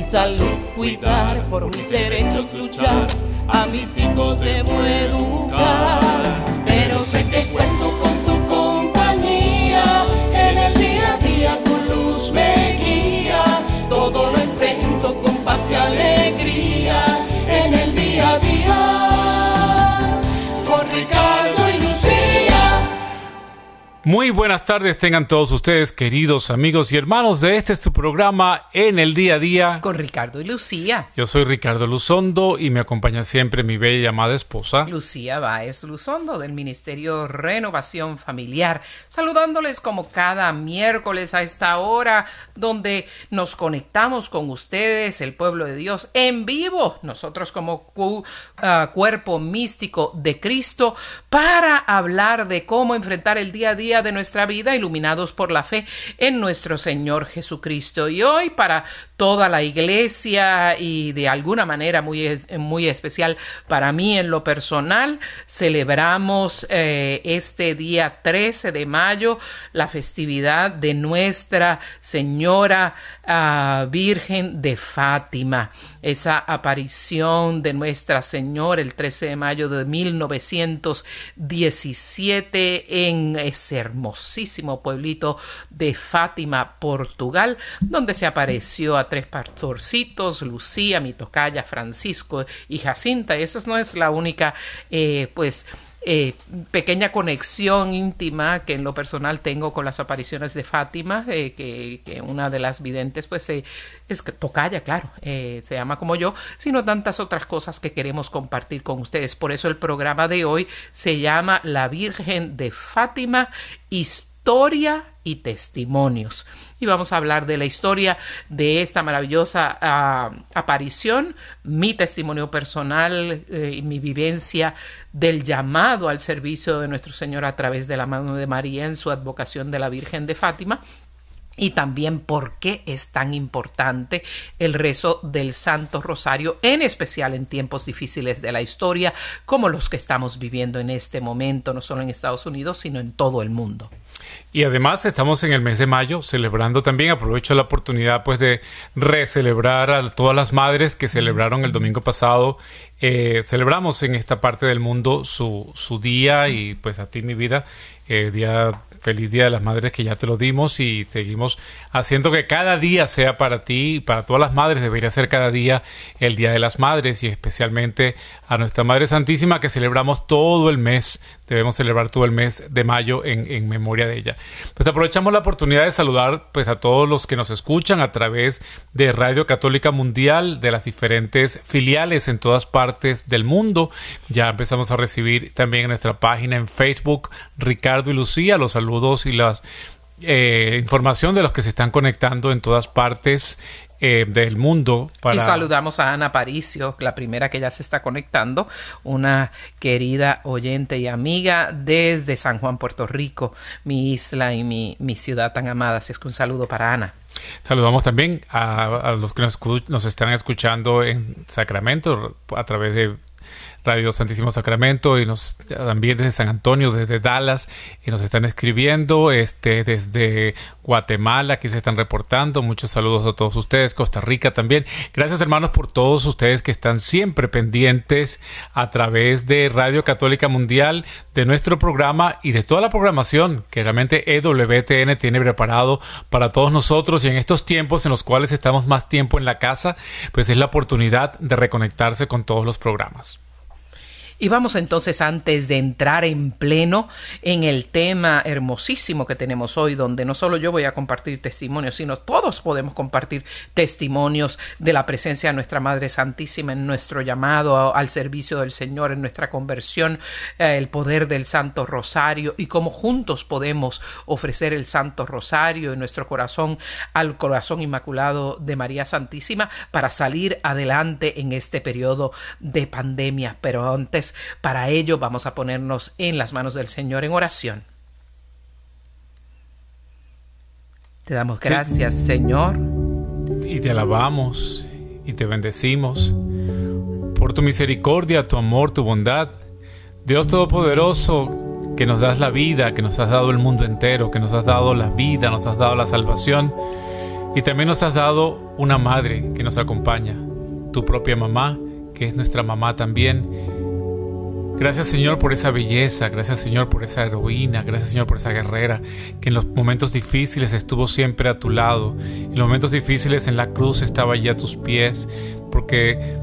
Mi salud cuidar, por mis derechos luchar, a mis hijos debo educar. Pero sé que cuento con tu compañía, en el día a día tu luz me Muy buenas tardes tengan todos ustedes, queridos amigos y hermanos de este su programa En el Día a Día. Con Ricardo y Lucía. Yo soy Ricardo Luzondo y me acompaña siempre mi bella y amada esposa. Lucía Báez Luzondo del Ministerio Renovación Familiar, saludándoles como cada miércoles a esta hora donde nos conectamos con ustedes, el pueblo de Dios, en vivo, nosotros como cu- ah, cuerpo místico de Cristo, para hablar de cómo enfrentar el día a día de nuestra vida iluminados por la fe en nuestro Señor Jesucristo. Y hoy para toda la iglesia y de alguna manera muy, muy especial para mí en lo personal, celebramos eh, este día 13 de mayo la festividad de Nuestra Señora ah, Virgen de Fátima, esa aparición de Nuestra Señora el 13 de mayo de 1917 en ese hermosísimo pueblito de Fátima, Portugal, donde se apareció a tres pastorcitos, Lucía, mi tocaya, Francisco y Jacinta. Eso no es la única, eh, pues, eh, pequeña conexión íntima que en lo personal tengo con las apariciones de Fátima, eh, que, una de las videntes pues eh, es que tocaya, claro, se llama como yo, sino tantas otras cosas que queremos compartir con ustedes. Por eso el programa de hoy se llama La Virgen de Fátima, historia y testimonios. Y vamos a hablar de la historia de esta maravillosa ah, aparición, mi testimonio personal eh, y mi vivencia del llamado al servicio de nuestro Señor a través de la mano de María en su advocación de la Virgen de Fátima y también por qué es tan importante el rezo del Santo Rosario, en especial en tiempos difíciles de la historia, como los que estamos viviendo en este momento, no solo en Estados Unidos, sino en todo el mundo. Y además estamos en el mes de mayo celebrando también, aprovecho la oportunidad pues de recelebrar a todas las madres que celebraron el domingo pasado. Eh, celebramos en esta parte del mundo su, su día y pues a ti mi vida, eh, día feliz día de las madres que ya te lo dimos y seguimos haciendo que cada día sea para ti y para todas las madres debería ser cada día el día de las madres y especialmente a nuestra Madre Santísima que celebramos todo el mes debemos celebrar todo el mes de mayo en, memoria de ella. Pues aprovechamos la oportunidad de saludar pues a todos los que nos escuchan a través de Radio Católica Mundial, de las diferentes filiales en todas partes del mundo. Ya empezamos a recibir también en nuestra página en Facebook Ricardo y Lucía los saludos y las eh, información de los que se están conectando en todas partes eh, del mundo. Para... Y saludamos a Ana Paricio, la primera que ya se está conectando, una querida oyente y amiga desde San Juan, Puerto Rico, mi isla y mi, mi ciudad tan amada. Así es que un saludo para Ana. Saludamos también a, a los que nos, nos están escuchando en Sacramento a través de Radio Santísimo Sacramento y nos también desde San Antonio, desde Dallas y nos están escribiendo este desde Guatemala, aquí se están reportando. Muchos saludos a todos ustedes, Costa Rica también. Gracias hermanos por todos ustedes que están siempre pendientes a través de Radio Católica Mundial de nuestro programa y de toda la programación que realmente EWTN tiene preparado para todos nosotros y en estos tiempos en los cuales estamos más tiempo en la casa, pues es la oportunidad de reconectarse con todos los programas. Y vamos entonces antes de entrar en pleno en el tema hermosísimo que tenemos hoy, donde no solo yo voy a compartir testimonios, sino todos podemos compartir testimonios de la presencia de nuestra Madre Santísima en nuestro llamado al servicio del Señor, en nuestra conversión, eh, el poder del Santo Rosario y cómo juntos podemos ofrecer el Santo Rosario en nuestro corazón al corazón inmaculado de María Santísima para salir adelante en este periodo de pandemia. Pero antes para ello vamos a ponernos en las manos del Señor en oración. Te damos gracias, Señor. Y te alabamos y te bendecimos por tu misericordia, tu amor, tu bondad. Dios Todopoderoso, que nos das la vida, que nos has dado el mundo entero, que nos has dado la vida, nos has dado la salvación. Y también nos has dado una madre que nos acompaña, tu propia mamá, que es nuestra mamá también Gracias Señor por esa belleza, gracias Señor por esa heroína, gracias Señor por esa guerrera que en los momentos difíciles estuvo siempre a tu lado, en los momentos difíciles en la cruz estaba allí a tus pies, porque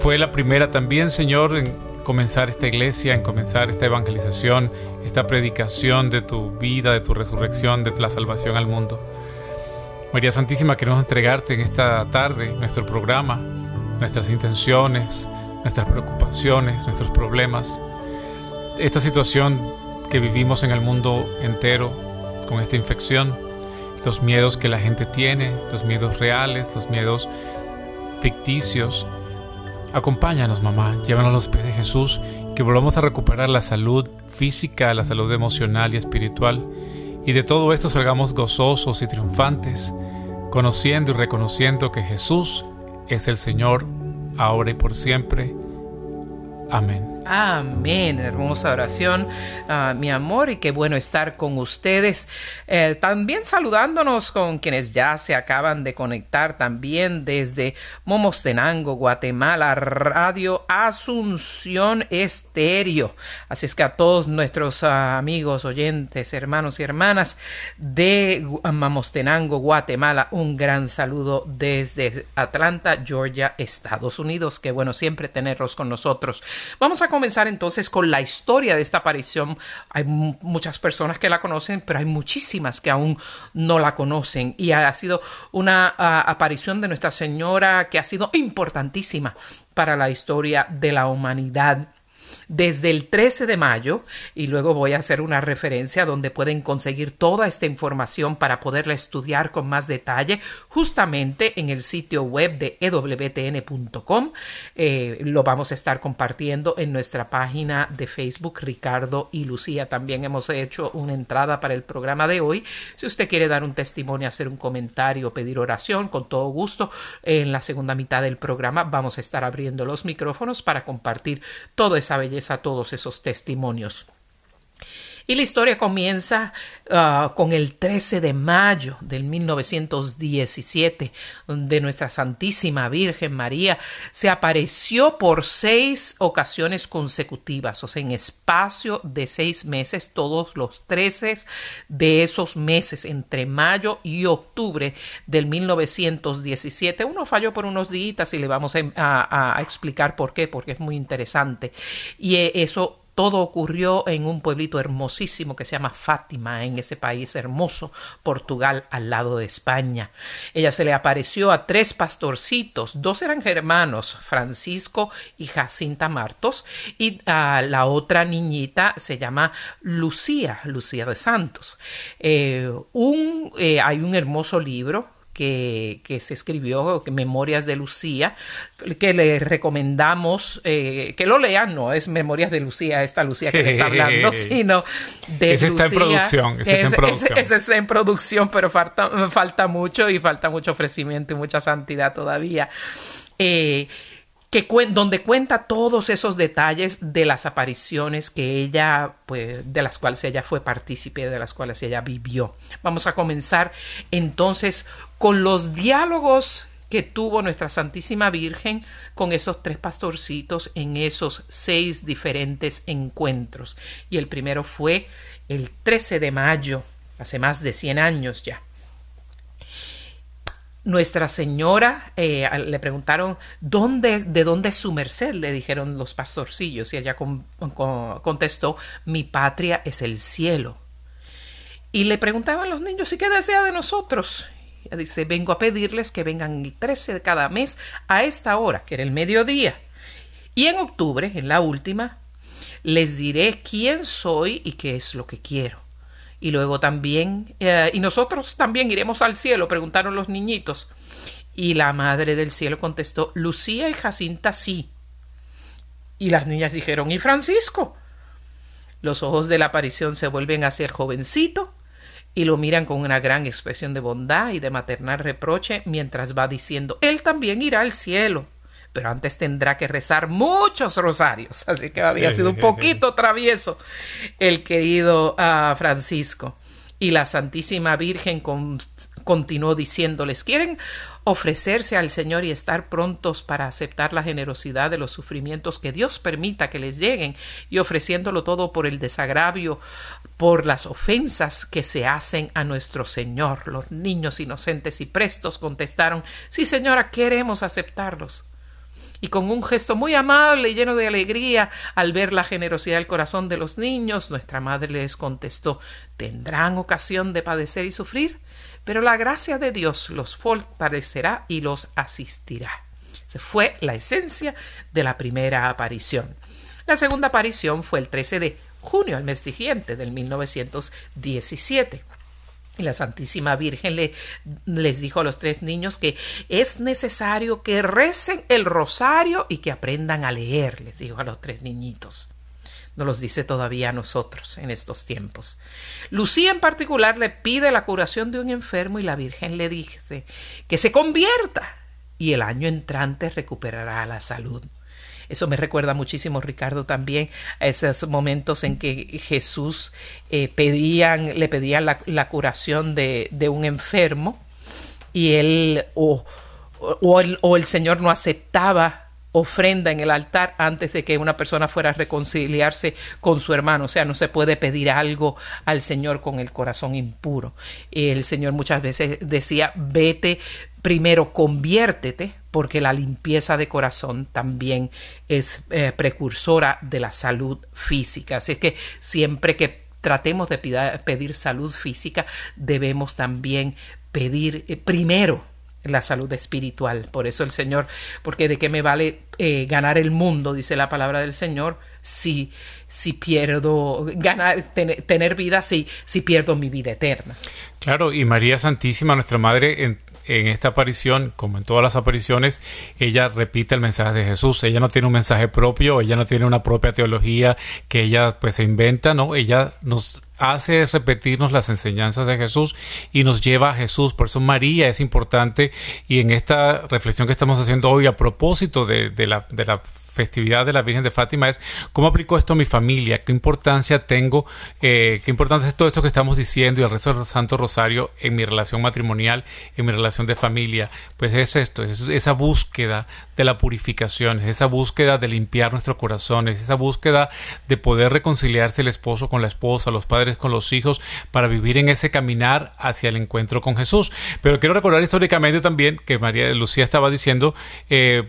fue la primera también Señor en comenzar esta iglesia, en comenzar esta evangelización, esta predicación de tu vida, de tu resurrección, de la salvación al mundo. María Santísima, queremos entregarte en esta tarde nuestro programa, nuestras intenciones, nuestras preocupaciones, nuestros problemas, esta situación que vivimos en el mundo entero con esta infección, los miedos que la gente tiene, los miedos reales, los miedos ficticios. Acompáñanos, mamá, llévanos los pies de Jesús, que volvamos a recuperar la salud física, la salud emocional y espiritual, y de todo esto salgamos gozosos y triunfantes, conociendo y reconociendo que Jesús es el Señor ahora y por siempre. Amén. Amén, hermosa oración, ah, mi amor, y qué bueno estar con ustedes. Eh, también saludándonos con quienes ya se acaban de conectar también desde Momostenango, Guatemala, Radio Asunción Estéreo. Así es que a todos nuestros ah, amigos, oyentes, hermanos y hermanas de Momostenango, Guatemala, un gran saludo desde Atlanta, Georgia, Estados Unidos. Qué bueno siempre tenerlos con nosotros. Vamos a comenzar entonces con la historia de esta aparición. Hay muchas personas que la conocen, pero hay muchísimas que aún no la conocen. Y ha sido una ah, aparición de Nuestra Señora que ha sido importantísima para la historia de la humanidad desde el 13 de mayo y luego voy a hacer una referencia donde pueden conseguir toda esta información para poderla estudiar con más detalle justamente en el sitio web de ewtn.com. Eh, lo vamos a estar compartiendo en nuestra página de Facebook, Ricardo y Lucía. También hemos hecho una entrada para el programa de hoy. Si usted quiere dar un testimonio, hacer un comentario, pedir oración, con todo gusto, en la segunda mitad del programa vamos a estar abriendo los micrófonos para compartir toda esa belleza a todos esos testimonios. Y la historia comienza ah, con el 13 de mayo del 1917, donde nuestra Santísima Virgen María se apareció por seis ocasiones consecutivas, o sea, en espacio de seis meses, todos los 13 de esos meses, entre mayo y octubre del 1917. Uno falló por unos días y le vamos a, a explicar por qué, porque es muy interesante. Y eh, eso todo ocurrió en un pueblito hermosísimo que se llama Fátima, en ese país hermoso, Portugal, al lado de España. Ella se le apareció a tres pastorcitos, dos eran hermanos, Francisco y Jacinta Martos, y a la otra niñita se llama Lucía, Lucía de Santos. Eh, un, eh, hay un hermoso libro que, se escribió, Memorias de Lucía, que le recomendamos eh, que lo lean, no es Memorias de Lucía, esta Lucía que le está hablando, sino de ese Lucía. Está en producción, ese, está en producción. Ese, está en producción, pero falta, falta mucho y falta mucho ofrecimiento y mucha santidad todavía. Eh, que donde cuenta todos esos detalles de las apariciones que ella, pues, de las cuales ella fue partícipe, de las cuales ella vivió. Vamos a comenzar entonces con los diálogos que tuvo nuestra Santísima Virgen con esos tres pastorcitos en esos seis diferentes encuentros. Y el primero fue el 13 de mayo, hace más de 100 años ya. Nuestra Señora eh, le preguntaron ¿dónde, de dónde es su merced, le dijeron los pastorcillos, y ella contestó, mi patria es el cielo. Y le preguntaban los niños, ¿y qué desea de nosotros? Dice, vengo a pedirles que vengan el 13 de cada mes a esta hora, que era el mediodía. Y en octubre, en la última, les diré quién soy y qué es lo que quiero. Y luego también, eh, y nosotros también iremos al cielo, preguntaron los niñitos. Y la madre del cielo contestó, Lucía y Jacinta sí. Y las niñas dijeron, ¿y Francisco? Los ojos de la aparición se vuelven hacia el jovencito y lo miran con una gran expresión de bondad y de maternal reproche mientras va diciendo, él también irá al cielo pero antes tendrá que rezar muchos rosarios, así que había sido un poquito travieso el querido ah, Francisco. Y la Santísima Virgen continuó diciéndoles, ¿quieren ofrecerse al Señor y estar prontos para aceptar la generosidad de los sufrimientos que Dios permita que les lleguen y ofreciéndolo todo por el desagravio, por las ofensas que se hacen a nuestro Señor? Los niños inocentes y prestos contestaron, sí, Señora, queremos aceptarlos y con un gesto muy amable y lleno de alegría al ver la generosidad del corazón de los niños, nuestra madre les contestó tendrán ocasión de padecer y sufrir, pero la gracia de Dios los fortalecerá y los asistirá. Esa fue la esencia de la primera aparición. La segunda aparición fue el 13 de junio, al mes siguiente del 1917. Y la Santísima Virgen le, les dijo a los tres niños que es necesario que recen el rosario y que aprendan a leer, les dijo a los tres niñitos. No los dice todavía a nosotros en estos tiempos. Lucía en particular le pide la curación de un enfermo y la Virgen le dice que se convierta y el año entrante recuperará la salud. Eso me recuerda muchísimo, Ricardo, también a esos momentos en que Jesús eh, le pedían la, curación de, un enfermo y él o el Señor no aceptaba ofrenda en el altar antes de que una persona fuera a reconciliarse con su hermano. O sea, no se puede pedir algo al Señor con el corazón impuro. El Señor muchas veces decía, vete primero, conviértete, porque la limpieza de corazón también es eh, precursora de la salud física. Así que siempre que tratemos de pedir salud física, debemos también pedir eh, primero la salud espiritual. Por eso el Señor, porque de qué me vale eh, ganar el mundo, dice la palabra del Señor, si, si pierdo, ganar, tener vida, si, si pierdo mi vida eterna. Claro, y María Santísima, nuestra Madre, en, en esta aparición, como en todas las apariciones, ella repite el mensaje de Jesús. Ella no tiene un mensaje propio, ella no tiene una propia teología que ella pues se inventa, ¿no? Ella nos hace repetirnos las enseñanzas de Jesús y nos lleva a Jesús. Por eso María es importante y en esta reflexión que estamos haciendo hoy a propósito de, de la, de la festividad de la Virgen de Fátima es cómo aplico esto a mi familia, qué importancia tengo, eh, qué importancia es todo esto que estamos diciendo y el resto del Santo Rosario en mi relación matrimonial, en mi relación de familia. Pues es esto, es esa búsqueda de la purificación, es esa búsqueda de limpiar nuestros corazones, esa búsqueda de poder reconciliarse el esposo con la esposa, los padres con los hijos, para vivir en ese caminar hacia el encuentro con Jesús. Pero quiero recordar históricamente también que María Lucía estaba diciendo eh,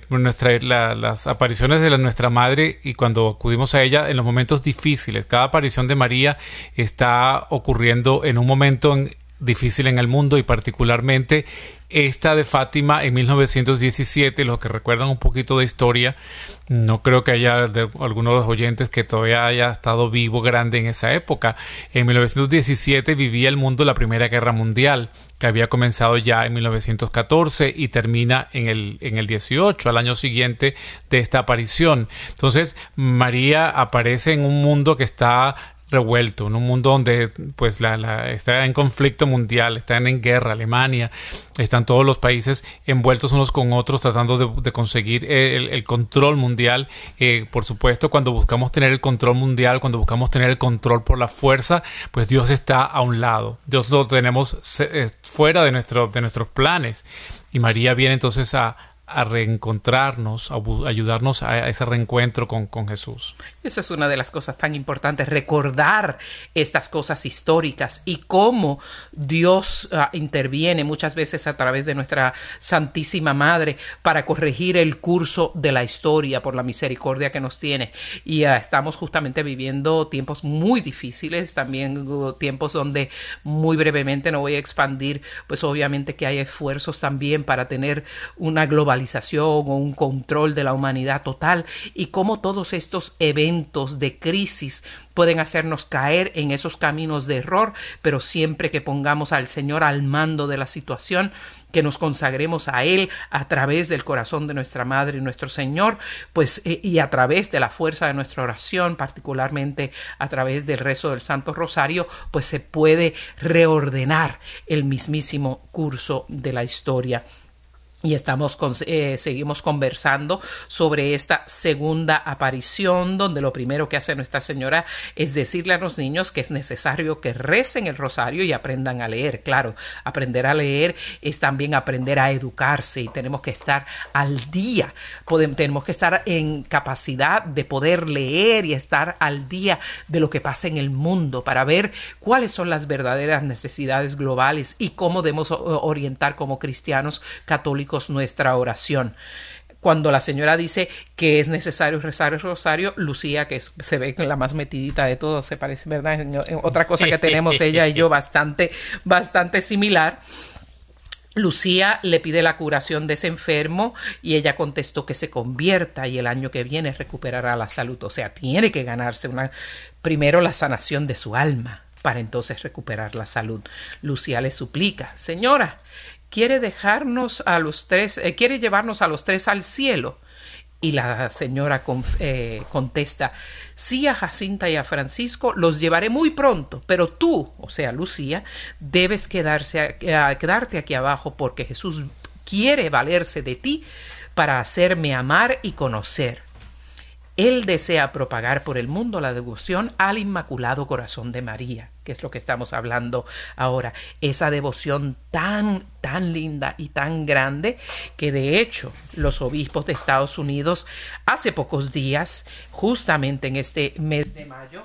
las apariciones de la, nuestra madre y cuando acudimos a ella en los momentos difíciles. Cada aparición de María está ocurriendo en un momento difícil en el mundo y particularmente esta de Fátima en 1917, los que recuerdan un poquito de historia, no creo que haya de, alguno de los oyentes que todavía haya estado vivo grande en esa época. En 1917 vivía el mundo la Primera Guerra Mundial, que había comenzado ya en 1914 y termina en el, en el 18, al año siguiente de esta aparición. Entonces, María aparece en un mundo que está revuelto, en un mundo donde pues la, está en conflicto mundial, están en guerra, Alemania, están todos los países envueltos unos con otros tratando de, conseguir el, control mundial. Eh, por supuesto, cuando buscamos tener el control mundial, cuando buscamos tener el control por la fuerza, pues Dios está a un lado. Dios lo tenemos eh, fuera de, nuestro, de nuestros planes. Y María viene entonces a, a reencontrarnos, a ayudarnos a ese reencuentro con, con, Jesús. Esa es una de las cosas tan importantes, recordar estas cosas históricas y cómo Dios uh, interviene muchas veces a través de nuestra Santísima Madre para corregir el curso de la historia por la misericordia que nos tiene. Y uh, estamos justamente viviendo tiempos muy difíciles, también uh, tiempos donde muy brevemente no voy a expandir, pues obviamente que hay esfuerzos también para tener una globalización o un control de la humanidad total y cómo todos estos eventos de crisis pueden hacernos caer en esos caminos de error, pero siempre que pongamos al Señor al mando de la situación, que nos consagremos a Él a través del corazón de nuestra Madre y nuestro Señor, pues eh, y a través de la fuerza de nuestra oración, particularmente a través del rezo del Santo Rosario, pues se puede reordenar el mismísimo curso de la historia y estamos eh, seguimos conversando sobre esta segunda aparición donde lo primero que hace Nuestra Señora es decirle a los niños que es necesario que recen el rosario y aprendan a leer. Claro, aprender a leer es también aprender a educarse y tenemos que estar al día, Podemos, tenemos que estar en capacidad de poder leer y estar al día de lo que pasa en el mundo para ver cuáles son las verdaderas necesidades globales y cómo debemos orientar como cristianos católicos nuestra oración cuando la señora dice que es necesario rezar el rosario, Lucía, que se ve la más metidita de todos, se parece, ¿verdad? Otra cosa que tenemos ella y yo bastante, bastante similar. Lucía le pide la curación de ese enfermo y ella contestó que se convierta y el año que viene recuperará la salud. O sea, tiene que ganarse una, primero la sanación de su alma para entonces recuperar la salud. Lucía le suplica, señora, quiere dejarnos a los tres, eh, quiere llevarnos a los tres al cielo. Y la señora eh, contesta, sí a Jacinta y a Francisco los llevaré muy pronto, pero tú, o sea, Lucía, debes quedarse, quedarte aquí abajo porque Jesús quiere valerse de ti para hacerme amar y conocer. Él desea propagar por el mundo la devoción al Inmaculado Corazón de María, que es lo que estamos hablando ahora. Esa devoción tan, tan linda y tan grande que de hecho los obispos de Estados Unidos hace pocos días, justamente en este mes de mayo,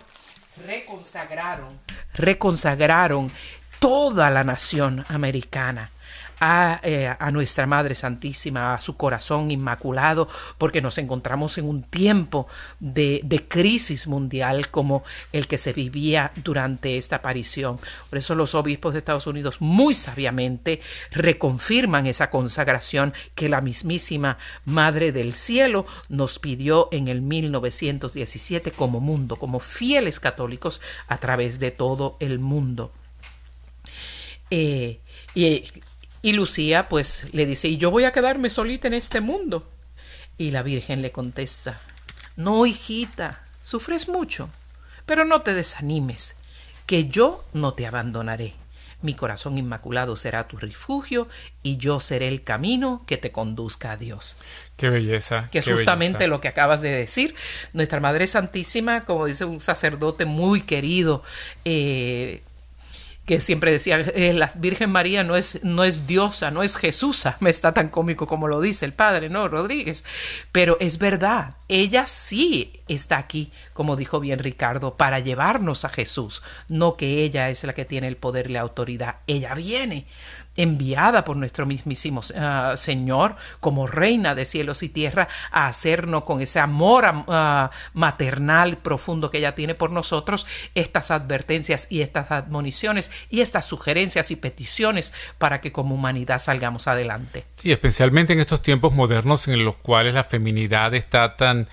reconsagraron, reconsagraron toda la nación americana eh, a, nuestra Madre Santísima, a su corazón inmaculado, porque nos encontramos en un tiempo de, crisis mundial como el que se vivía durante esta aparición. Por eso los obispos de Estados Unidos muy sabiamente reconfirman esa consagración que la mismísima Madre del Cielo nos pidió en el 1917 como mundo, como fieles católicos a través de todo el mundo. Eh, y y Lucía pues le dice, ¿y yo voy a quedarme solita en este mundo? Y la Virgen le contesta, no, hijita, sufres mucho, pero no te desanimes, que yo no te abandonaré. Mi corazón inmaculado será tu refugio y yo seré el camino que te conduzca a Dios. Qué belleza. Que es justamente lo que acabas de decir. Nuestra Madre Santísima, como dice un sacerdote muy querido, eh, que siempre decía, eh, la Virgen María no es, no es diosa, no es Jesusa, me está tan cómico como lo dice el padre, ¿no? Rodríguez. Pero es verdad, ella sí está aquí, como dijo bien Ricardo, para llevarnos a Jesús, no que ella es la que tiene el poder y la autoridad, ella viene enviada por nuestro mismísimo ah, Señor como reina de cielos y tierra a hacernos con ese amor uh, maternal profundo que ella tiene por nosotros estas advertencias y estas admoniciones y estas sugerencias y peticiones para que como humanidad salgamos adelante. Sí, especialmente en estos tiempos modernos en los cuales la feminidad está tan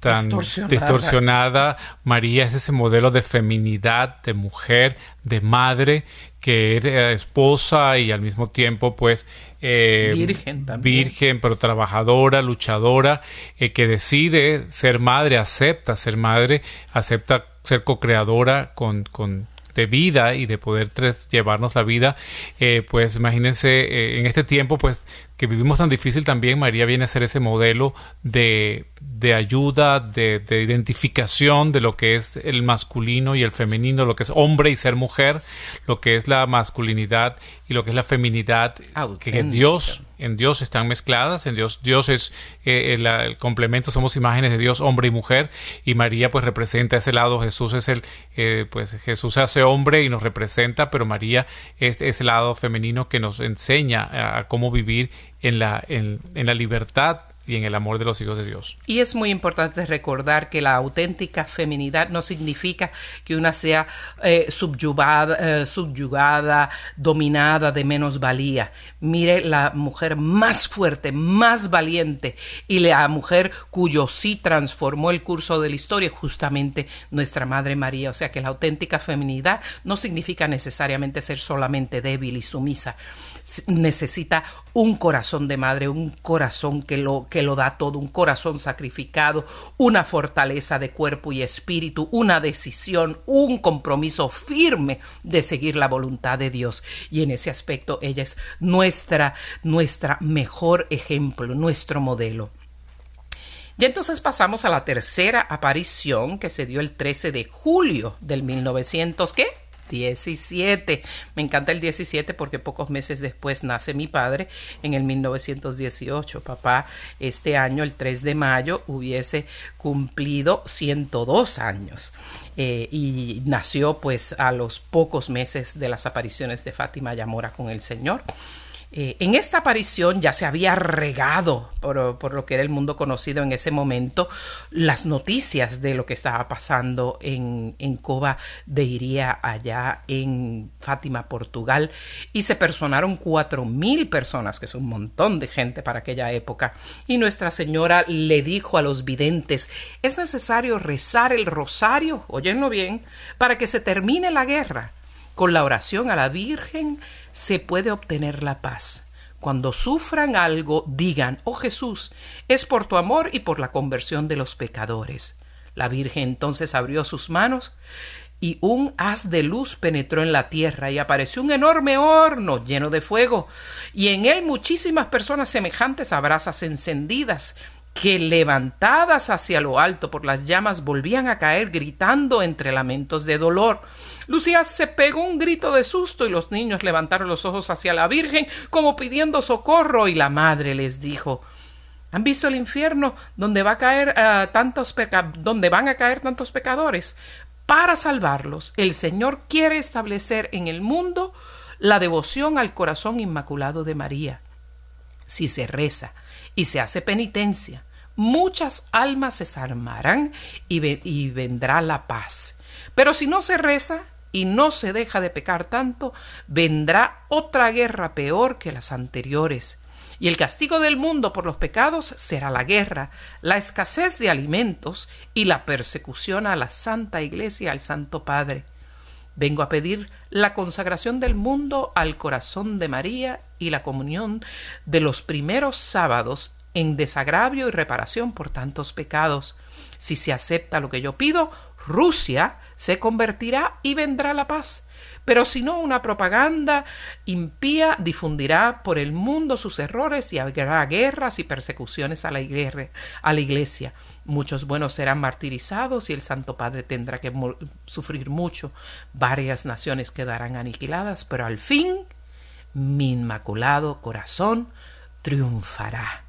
tan distorsionada. María es ese modelo de feminidad, de mujer, de madre, que era esposa y al mismo tiempo pues eh, virgen, virgen, pero trabajadora, luchadora, eh, que decide ser madre, acepta ser madre, acepta ser co-creadora con, con de vida y de poder llevarnos la vida, eh, pues imagínense eh, en este tiempo pues que vivimos tan difícil también, María viene a ser ese modelo de, de ayuda, de, de, identificación de lo que es el masculino y el femenino, lo que es hombre y ser mujer, lo que es la masculinidad y lo que es la feminidad, que Dios, en Dios están mezcladas, en Dios, Dios es eh, el, complemento, somos imágenes de Dios, hombre y mujer, y María pues representa ese lado, Jesús es el, eh, pues Jesús se hace hombre y nos representa, pero María es ese lado femenino que nos enseña a, cómo vivir en la, en, la libertad y en el amor de los hijos de Dios. Y es muy importante recordar que la auténtica feminidad no significa que una sea eh, subyugada, eh, subyugada, dominada de menos valía. Mire la mujer más fuerte, más valiente y la mujer cuyo sí transformó el curso de la historia, justamente nuestra Madre María. O sea que la auténtica feminidad no significa necesariamente ser solamente débil y sumisa. Necesita un corazón de madre, un corazón que lo que lo da todo, un corazón sacrificado, una fortaleza de cuerpo y espíritu, una decisión, un compromiso firme de seguir la voluntad de Dios. Y en ese aspecto ella es nuestra, nuestra mejor ejemplo, nuestro modelo. Y entonces pasamos a la tercera aparición que se dio el 13 de julio del 1900, ¿qué? 17. Me encanta el 17 porque pocos meses después nace mi padre en el 1918. Papá este año, el 3 de mayo, hubiese cumplido 102 años. Eh, y nació pues a los pocos meses de las apariciones de Fátima Yamora con el Señor. Eh, en esta aparición ya se había regado por, lo que era el mundo conocido en ese momento las noticias de lo que estaba pasando en, en Coba de Iría allá en Fátima, Portugal, y se personaron cuatro mil personas, que es un montón de gente para aquella época, y Nuestra Señora le dijo a los videntes, es necesario rezar el rosario, óyenlo bien, para que se termine la guerra. Con la oración a la Virgen se puede obtener la paz. Cuando sufran algo, digan, oh Jesús, es por tu amor y por la conversión de los pecadores. La Virgen entonces abrió sus manos y un haz de luz penetró en la tierra y apareció un enorme horno lleno de fuego y en él muchísimas personas semejantes a brasas encendidas que levantadas hacia lo alto por las llamas volvían a caer gritando entre lamentos de dolor. Lucía se pegó un grito de susto y los niños levantaron los ojos hacia la Virgen como pidiendo socorro y la madre les dijo ¿Han visto el infierno donde va a caer uh, tantos donde van a caer tantos pecadores? Para salvarlos, el Señor quiere establecer en el mundo la devoción al corazón inmaculado de María. Si se reza, y se hace penitencia, muchas almas se salvarán y, y vendrá la paz. Pero si no se reza y no se deja de pecar tanto, vendrá otra guerra peor que las anteriores. Y el castigo del mundo por los pecados será la guerra, la escasez de alimentos y la persecución a la Santa Iglesia, al Santo Padre. Vengo a pedir la consagración del mundo al corazón de María y la comunión de los primeros sábados en desagravio y reparación por tantos pecados. Si se acepta lo que yo pido, Rusia se convertirá y vendrá la paz. Pero si no, una propaganda impía difundirá por el mundo sus errores y habrá guerras y persecuciones a la, iglesia, a la iglesia. Muchos buenos serán martirizados y el Santo Padre tendrá que sufrir mucho. Varias naciones quedarán aniquiladas, pero al fin mi inmaculado corazón triunfará.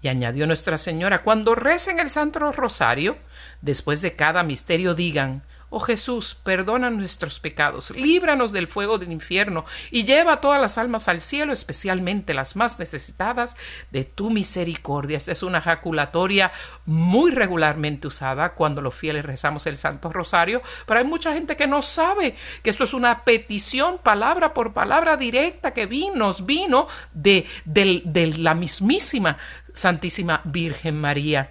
Y añadió Nuestra Señora, cuando recen el Santo Rosario, después de cada misterio digan, Oh Jesús, perdona nuestros pecados, líbranos del fuego del infierno y lleva todas las almas al cielo, especialmente las más necesitadas de tu misericordia. Esta es una jaculatoria muy regularmente usada cuando los fieles rezamos el Santo Rosario, pero hay mucha gente que no sabe que esto es una petición palabra por palabra directa que vino, vino de, de la mismísima Santísima Virgen María.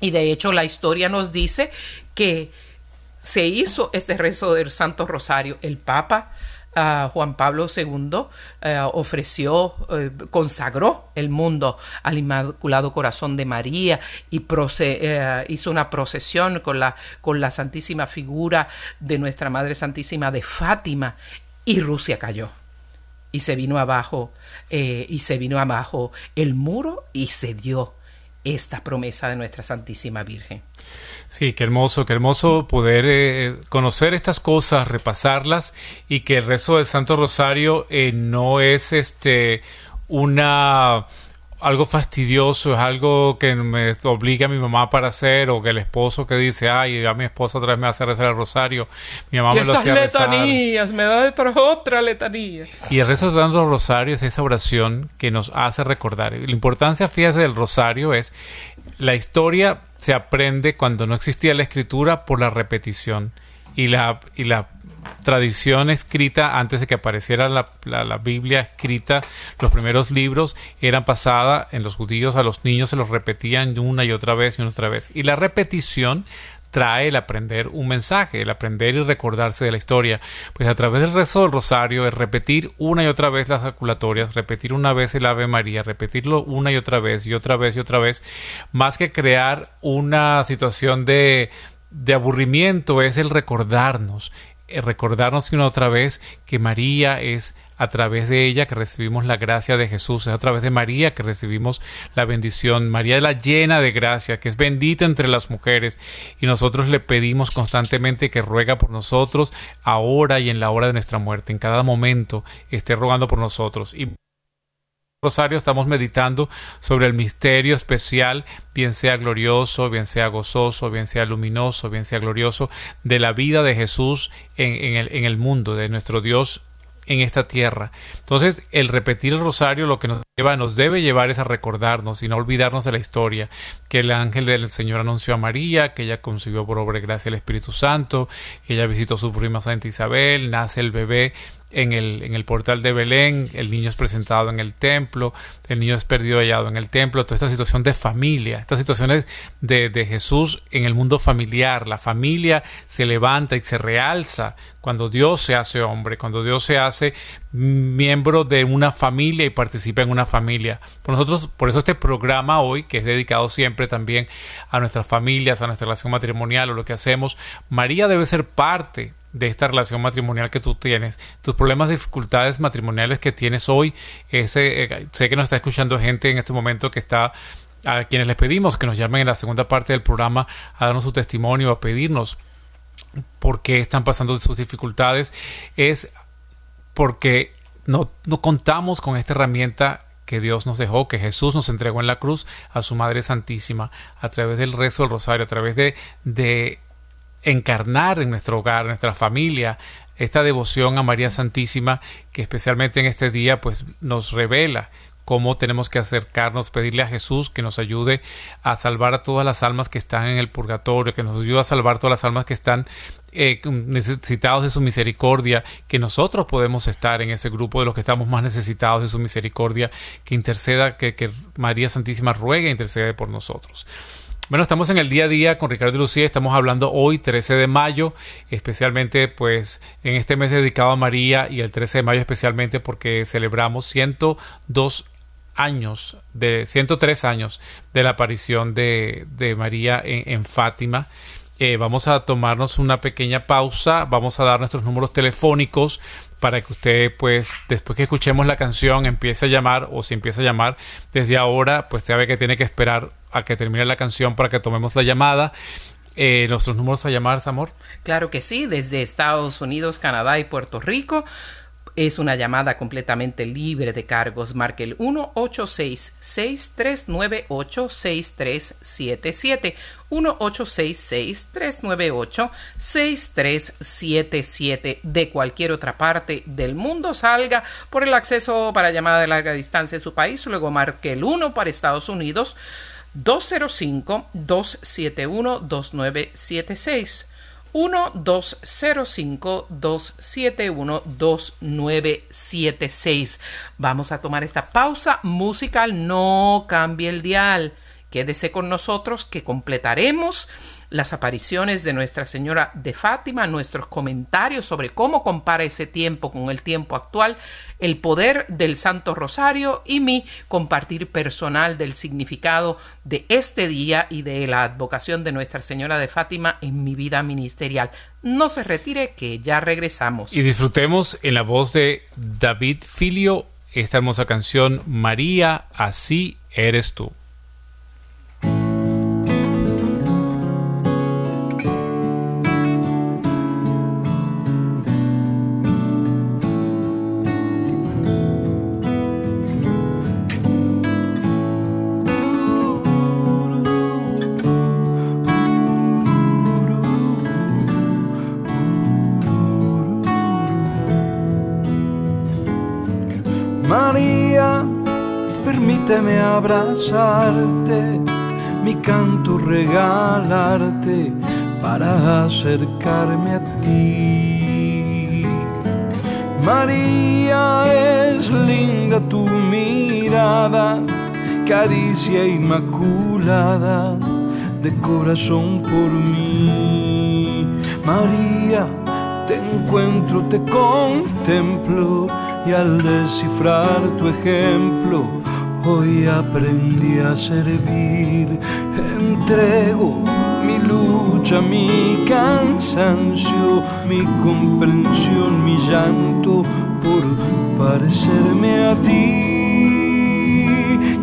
Y de hecho la historia nos dice que se hizo este rezo del Santo Rosario. El Papa ah, Juan Pablo II ah, ofreció, eh, consagró el mundo al Inmaculado Corazón de María y eh, hizo una procesión con la, con la Santísima Figura de Nuestra Madre Santísima de Fátima y Rusia cayó. Y se vino abajo, eh, y se vino abajo el muro y se dio esta promesa de nuestra Santísima Virgen. Sí, qué hermoso, qué hermoso poder eh, conocer estas cosas, repasarlas y que el rezo del Santo Rosario eh, no es este una algo fastidioso, es algo que me obliga a mi mamá para hacer, o que el esposo que dice, ay, a mi esposa otra vez me hace rezar el rosario, mi mamá me lo hacía letanías, me da otra letanía. Y el rezo del rosario es esa oración que nos hace recordar. La importancia, fíjate, del rosario es la historia se aprende cuando no existía la escritura por la repetición y la, y la tradición escrita antes de que apareciera la, la, Biblia escrita, los primeros libros eran pasadas en los judíos, a los niños se los repetían una y otra vez y una otra vez. Y la repetición trae el aprender un mensaje, el aprender y recordarse de la historia. Pues a través del rezo del rosario, el repetir una y otra vez las calculatorias, repetir una vez el Ave María, repetirlo una y otra vez y otra vez y otra vez, más que crear una situación de, de aburrimiento, es el recordarnos, el recordarnos una otra vez que María es a través de ella que recibimos la gracia de Jesús, es a través de María que recibimos la bendición. María es la llena de gracia, que es bendita entre las mujeres, y nosotros le pedimos constantemente que ruega por nosotros ahora y en la hora de nuestra muerte, en cada momento esté rogando por nosotros. Y Rosario estamos meditando sobre el misterio especial, bien sea glorioso, bien sea gozoso, bien sea luminoso, bien sea glorioso, de la vida de Jesús en, el, en el mundo, de nuestro Dios en esta tierra. Entonces, el repetir el rosario lo que nos lleva, nos debe llevar es a recordarnos y no olvidarnos de la historia, que el ángel del Señor anunció a María, que ella concibió por obra y gracia del Espíritu Santo, que ella visitó su prima Santa Isabel, nace el bebé en el, en el portal de Belén, el niño es presentado en el templo, el niño es perdido hallado en el templo, toda esta situación de familia, estas situaciones de, de Jesús en el mundo familiar, la familia se levanta y se realza cuando Dios se hace hombre, cuando Dios se hace miembro de una familia y participa en una familia. Por nosotros, por eso este programa hoy, que es dedicado siempre también a nuestras familias, a nuestra relación matrimonial o lo que hacemos, María debe ser parte de esta relación matrimonial que tú tienes, tus problemas, dificultades matrimoniales que tienes hoy. Ese, eh, sé que nos está escuchando gente en este momento que está a quienes les pedimos que nos llamen en la segunda parte del programa a darnos su testimonio, a pedirnos por qué están pasando sus dificultades, es porque no, no contamos con esta herramienta que Dios nos dejó, que Jesús nos entregó en la cruz a su Madre Santísima, a través del rezo del rosario, a través de, de encarnar en nuestro hogar, nuestra familia, esta devoción a María Santísima que especialmente en este día pues nos revela cómo tenemos que acercarnos, pedirle a Jesús que nos ayude a salvar a todas las almas que están en el purgatorio, que nos ayude a salvar todas las almas que están eh, necesitados de su misericordia, que nosotros podemos estar en ese grupo de los que estamos más necesitados de su misericordia, que interceda, que, que María Santísima ruegue e intercede por nosotros. Bueno, estamos en el día a día con Ricardo Lucía, estamos hablando hoy 13 de mayo, especialmente pues en este mes dedicado a María y el 13 de mayo especialmente porque celebramos 102 años, de 103 años de la aparición de, de María en, Fátima. Eh, vamos a tomarnos una pequeña pausa, vamos a dar nuestros números telefónicos para que usted, pues, después que escuchemos la canción, empiece a llamar o si empieza a llamar desde ahora, pues sabe que tiene que esperar a que termine la canción para que tomemos la llamada. Eh, nuestros números a llamar, amor. Claro que sí, desde Estados Unidos, Canadá y Puerto Rico es una llamada completamente libre de cargos. Marque el 1-866-398-6377. 1-866-398-6377. De cualquier otra parte del mundo, salga por el acceso para llamada de larga distancia en su país. Luego marque el 1 para Estados Unidos. 205-271-2976. 1-205-271-2976. Vamos a tomar esta pausa musical. No cambie el dial. Quédese con nosotros que completaremos las apariciones de Nuestra Señora de Fátima, nuestros comentarios sobre cómo compara ese tiempo con el tiempo actual, el poder del Santo Rosario y mi compartir personal del significado de este día y de la advocación de Nuestra Señora de Fátima en mi vida ministerial. No se retire que ya regresamos. Y disfrutemos en la voz de David Filio esta hermosa canción María, así eres tú. Permíteme abrazarte, mi canto regalarte para acercarme a ti. María es linda tu mirada, caricia inmaculada de corazón por mí. María, te encuentro, te contemplo y al descifrar tu ejemplo, hoy aprendí a servir. Entrego mi lucha, mi cansancio, mi comprensión, mi llanto por parecerme a ti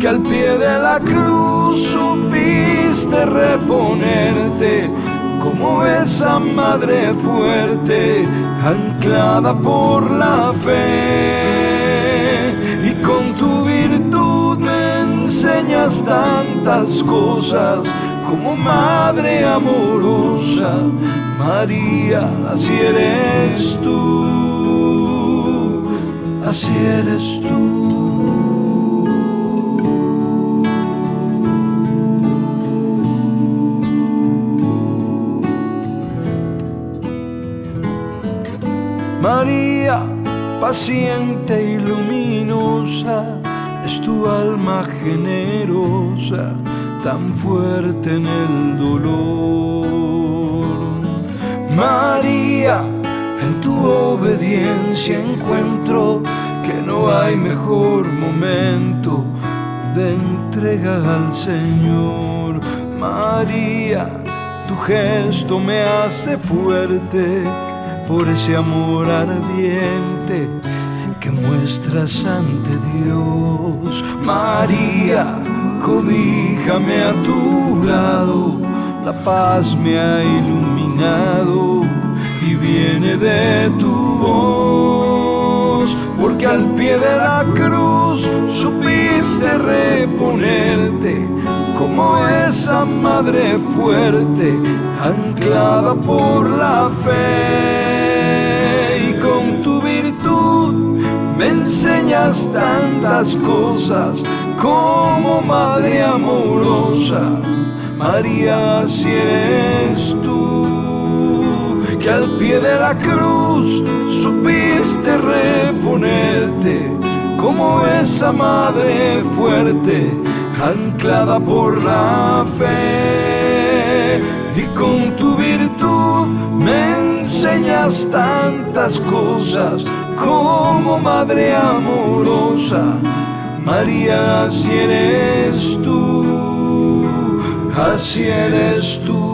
que al pie de la cruz supiste reponerte como esa madre fuerte anclada por la fe tantas cosas como madre amorosa María así eres tú así eres tú. María, paciente y luminosa, es tu alma generosa, tan fuerte en el dolor. María, en tu obediencia encuentro que no hay mejor momento de entrega al Señor. María, tu gesto me hace fuerte por ese amor ardiente que muestras ante Dios. María, cobíjame a tu lado, la paz me ha iluminado y viene de tu voz, porque al pie de la cruz supiste reponerte como esa madre fuerte, anclada por la fe. Me enseñas tantas cosas como madre amorosa. María, si eres tú, que al pie de la cruz supiste reponerte como esa madre fuerte anclada por la fe y con tu virtud me enseñas tantas cosas como madre amorosa. María, así eres tú, así eres tú.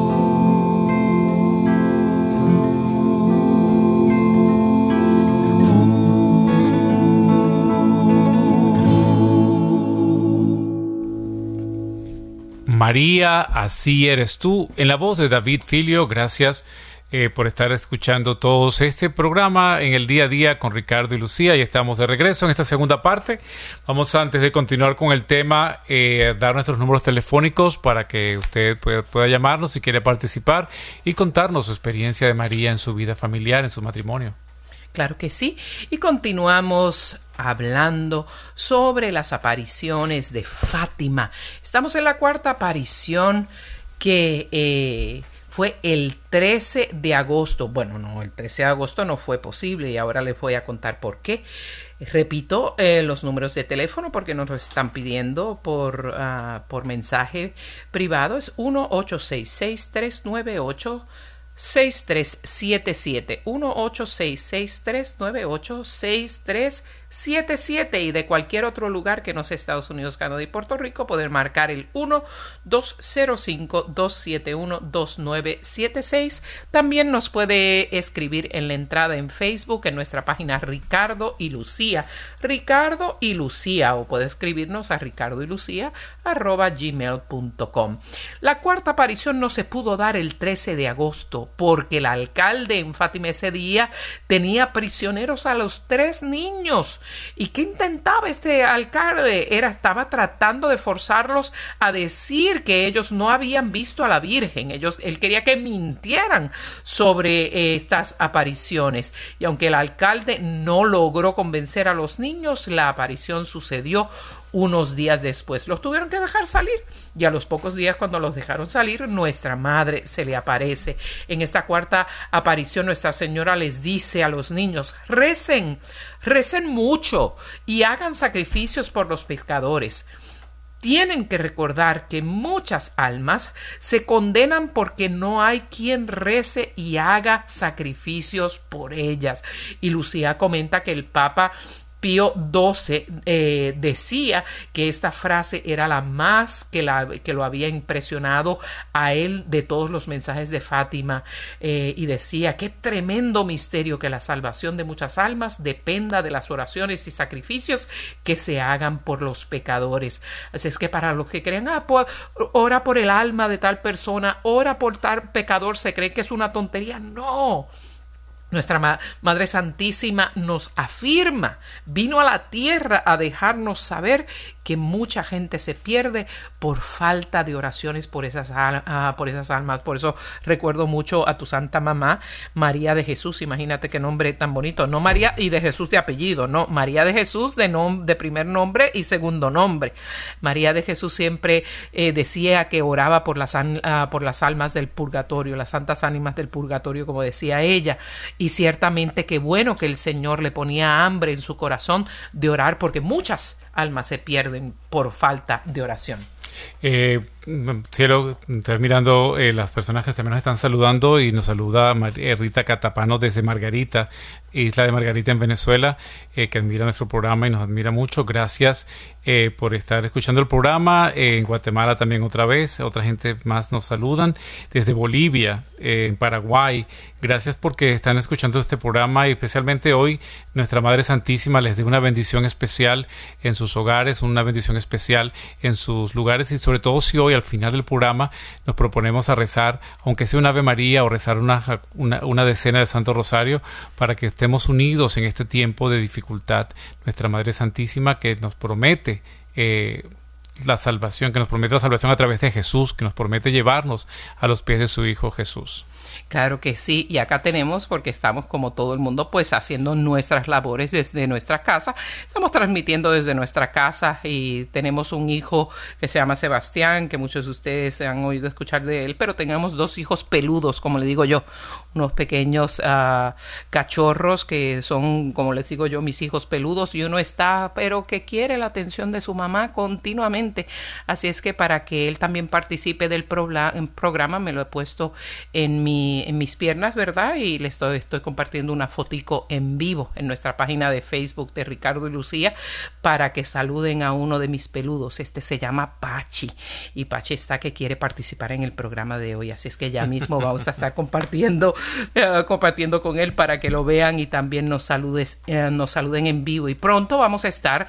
María, así eres tú. En la voz de David Filio, gracias eh, por estar escuchando todos este programa en el día a día con Ricardo y Lucía. Y estamos de regreso en esta segunda parte. Vamos antes de continuar con el tema, eh, dar nuestros números telefónicos para que usted pueda, llamarnos si quiere participar y contarnos su experiencia de María en su vida familiar, en su matrimonio. Claro que sí. Y continuamos hablando sobre las apariciones de Fátima. Estamos en la cuarta aparición que eh, fue el 13 de agosto. Bueno, no, el 13 de agosto no fue posible y ahora les voy a contar por qué. Repito eh, los números de teléfono porque nos están pidiendo por, uh, por mensaje privado. Es 1-866-398. 6377 1866 77 y de cualquier otro lugar que no sea Estados Unidos, Canadá y Puerto Rico, poder marcar el 1-205-271-2976. También nos puede escribir en la entrada en Facebook en nuestra página Ricardo y Lucía. Ricardo y Lucía o puede escribirnos a ricardo y Lucía arroba gmail.com. La cuarta aparición no se pudo dar el 13 de agosto porque el alcalde en Fátima ese día tenía prisioneros a los tres niños ¿Y qué intentaba este alcalde? Era, estaba tratando de forzarlos a decir que ellos no habían visto a la Virgen. Ellos, él quería que mintieran sobre eh, estas apariciones. Y aunque el alcalde no logró convencer a los niños, la aparición sucedió unos días después. Los tuvieron que dejar salir y a los pocos días cuando los dejaron salir, nuestra madre se le aparece. En esta cuarta aparición, Nuestra Señora les dice a los niños, recen, recen mucho y hagan sacrificios por los pescadores tienen que recordar que muchas almas se condenan porque no hay quien rece y haga sacrificios por ellas. Y Lucía comenta que el Papa Pío XII eh, decía que esta frase era la más que, la, que lo había impresionado a él de todos los mensajes de Fátima eh, y decía qué tremendo misterio que la salvación de muchas almas dependa de las oraciones y sacrificios que se hagan por los pecadores. Así es que para los que creen, ah, ora por el alma de tal persona, ora por tal pecador, se cree que es una tontería. No. Nuestra Madre Santísima nos afirma, vino a la tierra a dejarnos saber que mucha gente se pierde por falta de oraciones por esas, ah, por esas almas. Por eso recuerdo mucho a tu santa mamá, María de Jesús. Imagínate qué nombre tan bonito. No María y de Jesús de apellido, no. María de Jesús de, de primer nombre y segundo nombre. María de Jesús siempre eh, decía que oraba por las, ah, por las almas del purgatorio, las santas ánimas del purgatorio, como decía ella. Y ciertamente qué bueno que el Señor le ponía hambre en su corazón de orar porque muchas almas se pierden por falta de oración. Eh, cielo, estoy mirando eh, las personas que también nos están saludando y nos saluda eh, Rita Catapano desde Margarita, Isla de Margarita en Venezuela, eh, que admira nuestro programa y nos admira mucho. Gracias por estar escuchando el programa. en Guatemala también otra vez, otra gente más nos saludan. Desde Bolivia, en Paraguay, gracias porque están escuchando este programa y especialmente hoy nuestra Madre Santísima les dé una bendición especial en sus hogares, una bendición especial en sus lugares y sobre todo si hoy al final del programa nos proponemos a rezar, aunque sea una Ave María o rezar una, una, decena de Santo Rosario, para que estemos unidos en este tiempo de dificultad. Nuestra Madre Santísima que nos promete eh, la salvación, que nos promete la salvación a través de Jesús, que nos promete llevarnos a los pies de su Hijo Jesús. Claro que sí, y acá tenemos, porque estamos como todo el mundo, pues haciendo nuestras labores desde nuestra casa. Estamos transmitiendo desde nuestra casa y tenemos un hijo que se llama Sebastián, que muchos de ustedes han oído escuchar de él, pero tenemos dos hijos peludos, como le digo yo, unos pequeños uh, cachorros que son, como les digo yo, mis hijos peludos, y uno está, pero que quiere la atención de su mamá continuamente. Así es que para que él también participe del programa, me lo he puesto en mi en mis piernas, ¿verdad? Y le estoy, estoy compartiendo una fotico en vivo en nuestra página de Facebook de Ricardo y Lucía para que saluden a uno de mis peludos. Este se llama Pachi y Pachi está que quiere participar en el programa de hoy, así es que ya mismo vamos a estar compartiendo, eh, compartiendo con él para que lo vean y también nos saludes, eh, nos saluden en vivo y pronto vamos a estar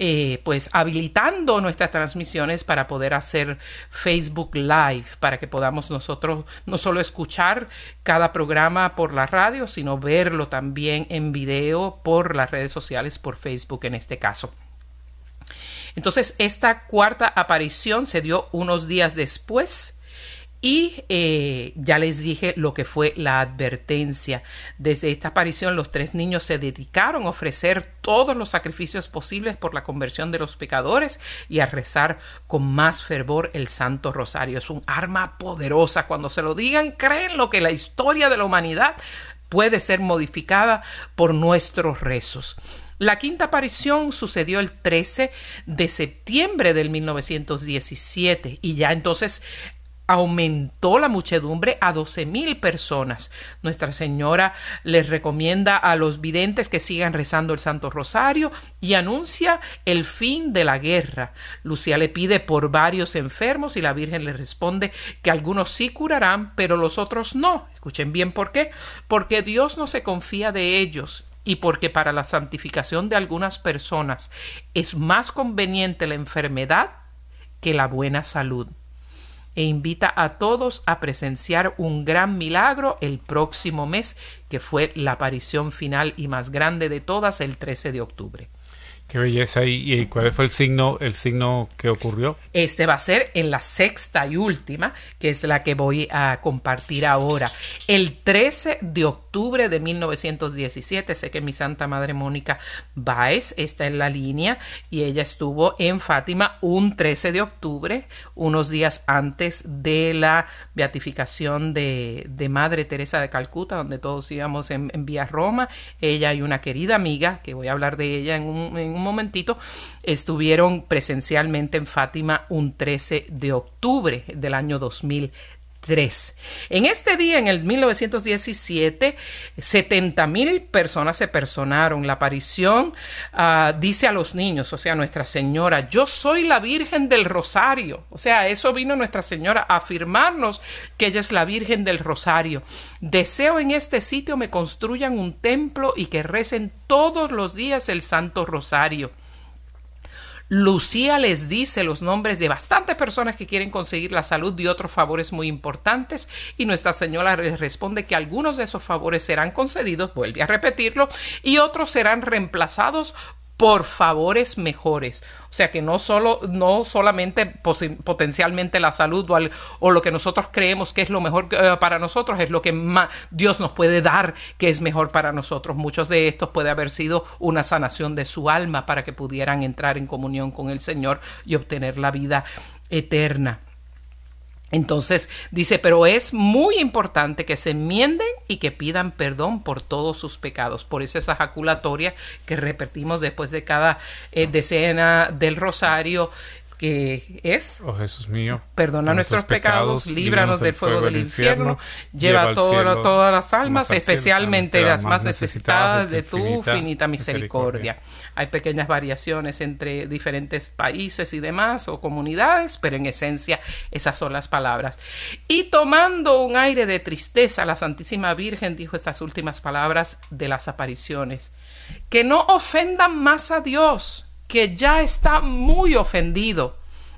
eh, pues habilitando nuestras transmisiones para poder hacer Facebook Live, para que podamos nosotros no solo escuchar cada programa por la radio, sino verlo también en video por las redes sociales, por Facebook en este caso. Entonces, esta cuarta aparición se dio unos días después y eh, ya les dije lo que fue la advertencia. Desde esta aparición los tres niños se dedicaron a ofrecer todos los sacrificios posibles por la conversión de los pecadores y a rezar con más fervor el Santo Rosario. Es un arma poderosa. Cuando se lo digan, creen lo que la historia de la humanidad puede ser modificada por nuestros rezos. La quinta aparición sucedió el 13 de septiembre del 1917 y ya entonces aumentó la muchedumbre a doce mil personas. Nuestra Señora les recomienda a los videntes que sigan rezando el Santo Rosario y anuncia el fin de la guerra. Lucía le pide por varios enfermos y la Virgen le responde que algunos sí curarán, pero los otros no. Escuchen bien por qué. Porque Dios no se confía de ellos y porque para la santificación de algunas personas es más conveniente la enfermedad que la buena salud e invita a todos a presenciar un gran milagro el próximo mes, que fue la aparición final y más grande de todas el 13 de octubre. Qué belleza. ¿Y, cuál fue el signo, el signo que ocurrió? Este va a ser en la sexta y última, que es la que voy a compartir ahora. El 13 de octubre de 1917, sé que mi Santa Madre Mónica Baez está en la línea y ella estuvo en Fátima un 13 de octubre, unos días antes de la beatificación de, de Madre Teresa de Calcuta, donde todos íbamos en, vía Roma. Ella y una querida amiga, que voy a hablar de ella en un un momentito, estuvieron presencialmente en Fátima un 13 de octubre del año 2003. En este día, en el 1917, 70 mil personas se personaron. La aparición ah, dice a los niños, o sea, Nuestra Señora, yo soy la Virgen del Rosario. O sea, eso vino Nuestra Señora a afirmarnos que ella es la Virgen del Rosario. Deseo en este sitio me construyan un templo y que recen todos los días el Santo Rosario. Lucía les dice los nombres de bastantes personas que quieren conseguir la salud y otros favores muy importantes y Nuestra Señora les responde que algunos de esos favores serán concedidos, vuelve a repetirlo, y otros serán reemplazados por favores mejores. O sea que no solo, no solamente potencialmente la salud o, lo que nosotros creemos que es lo mejor eh, para nosotros, es lo que Dios nos puede dar que es mejor para nosotros. Muchos de estos puede haber sido una sanación de su alma para que pudieran entrar en comunión con el Señor y obtener la vida eterna. Entonces dice, pero es muy importante que se enmienden y que pidan perdón por todos sus pecados. Por eso esa jaculatoria que repetimos después de cada eh, decena del rosario que es, oh Jesús mío, perdona nuestros pecados, líbranos del fuego del infierno, lleva todas las almas, especialmente las más necesitadas de tu finita misericordia. Hay pequeñas variaciones entre diferentes países y demás o comunidades, pero en esencia esas son las palabras. Y tomando un aire de tristeza, la Santísima Virgen dijo estas últimas palabras de las apariciones, que no ofendan más a Dios que ya está muy ofendido.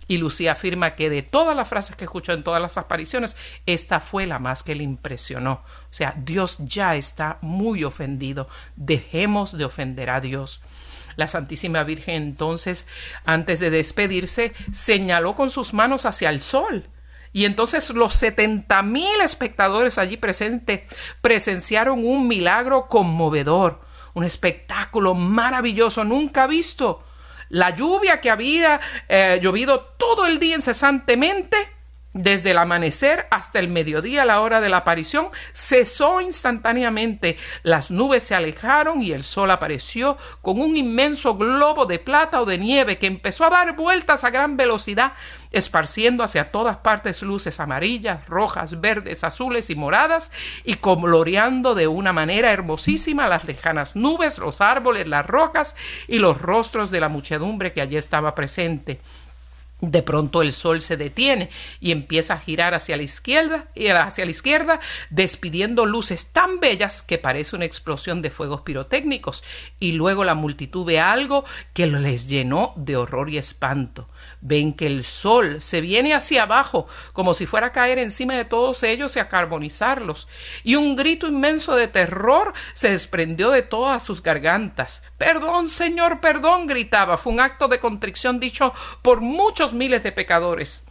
Y Lucía afirma que de todas las frases que escuchó en todas las apariciones, esta fue la más que le impresionó. O sea, Dios ya está muy ofendido. Dejemos de ofender a Dios. La Santísima Virgen entonces, antes de despedirse, señaló con sus manos hacia el sol. Y entonces los setenta mil espectadores allí presentes presenciaron un milagro conmovedor, un espectáculo maravilloso nunca visto la lluvia que había eh, llovido todo el día incesantemente, desde el amanecer hasta el mediodía, la hora de la aparición, cesó instantáneamente. Las nubes se alejaron y el sol apareció con un inmenso globo de plata o de nieve que empezó a dar vueltas a gran velocidad esparciendo hacia todas partes luces amarillas, rojas, verdes, azules y moradas, y coloreando de una manera hermosísima las lejanas nubes, los árboles, las rocas y los rostros de la muchedumbre que allí estaba presente. De pronto el sol se detiene y empieza a girar hacia la izquierda y hacia la izquierda, despidiendo luces tan bellas que parece una explosión de fuegos pirotécnicos, y luego la multitud ve algo que les llenó de horror y espanto ven que el sol se viene hacia abajo, como si fuera a caer encima de todos ellos y a carbonizarlos, y un grito inmenso de terror se desprendió de todas sus gargantas. Perdón, Señor, perdón, gritaba. Fue un acto de contrición dicho por miles de pecadores.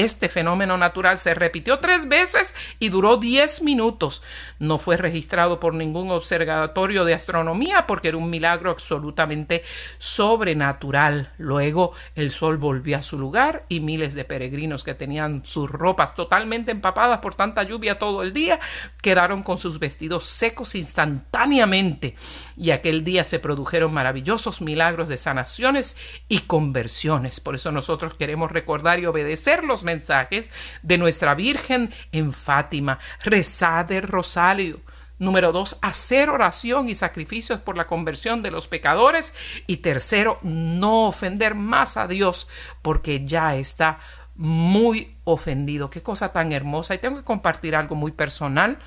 Este fenómeno natural se repitió tres veces y duró diez minutos. No fue registrado por ningún observatorio de astronomía porque era un milagro absolutamente sobrenatural. Luego el sol volvió a su lugar y miles de peregrinos que tenían sus ropas totalmente empapadas por tanta lluvia todo el día quedaron con sus vestidos secos instantáneamente. Y aquel día se produjeron maravillosos milagros de sanaciones y conversiones. Por eso nosotros queremos recordar y obedecer los mensajes de nuestra Virgen en Fátima. Rezar el rosario. Número dos, hacer oración y sacrificios por la conversión de los pecadores. Y tercero, no ofender más a Dios porque ya está muy ofendido. Qué cosa tan hermosa. Y tengo que compartir algo muy personal.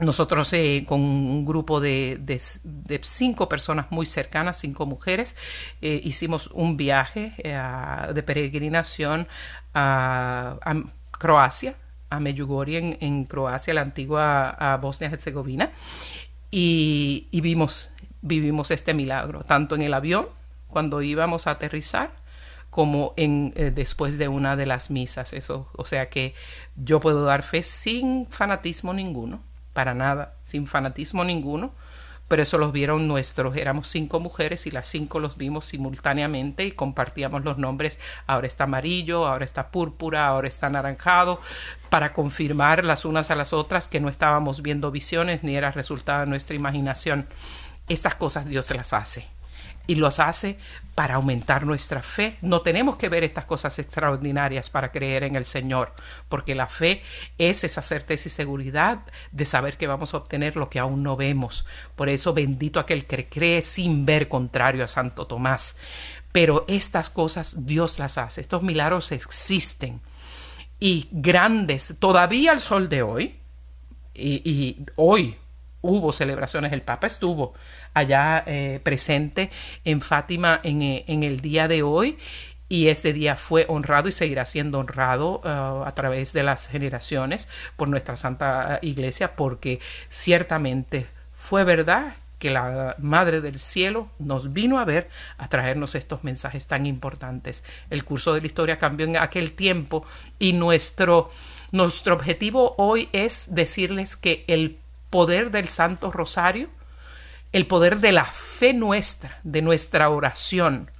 Nosotros eh, con un grupo de, cinco personas muy cercanas, cinco mujeres, eh, hicimos un viaje eh, de peregrinación a, Croacia, a Medjugorje en, Croacia, la antigua Bosnia-Herzegovina, y, vimos, vivimos este milagro, tanto en el avión cuando íbamos a aterrizar como en eh, después de una de las misas. Eso, o sea que yo puedo dar fe sin fanatismo ninguno, para nada, sin fanatismo ninguno, pero eso los vieron nuestros, éramos cinco mujeres y las cinco los vimos simultáneamente y compartíamos los nombres, ahora está amarillo, ahora está púrpura, ahora está anaranjado, para confirmar las unas a las otras que no estábamos viendo visiones ni era resultado de nuestra imaginación. Estas cosas Dios se las hace y los hace para aumentar nuestra fe. No tenemos que ver estas cosas extraordinarias para creer en el Señor, porque la fe es esa certeza y seguridad de saber que vamos a obtener lo que aún no vemos. Por eso bendito aquel que cree sin ver, contrario a Santo Tomás. Pero estas cosas Dios las hace, estos milagros existen y grandes, todavía al sol de hoy, y, y hoy hubo celebraciones, el Papa estuvo allá eh, presente en Fátima en, eh, en, el día de hoy y este día fue honrado y seguirá siendo honrado uh, a través de las generaciones por nuestra Santa Iglesia porque ciertamente fue verdad que la Madre del Cielo nos vino a ver a traernos estos mensajes tan importantes. El curso de la historia cambió en aquel tiempo y nuestro, nuestro objetivo hoy es decirles que el poder del Santo Rosario el poder de la fe nuestra, de nuestra oración,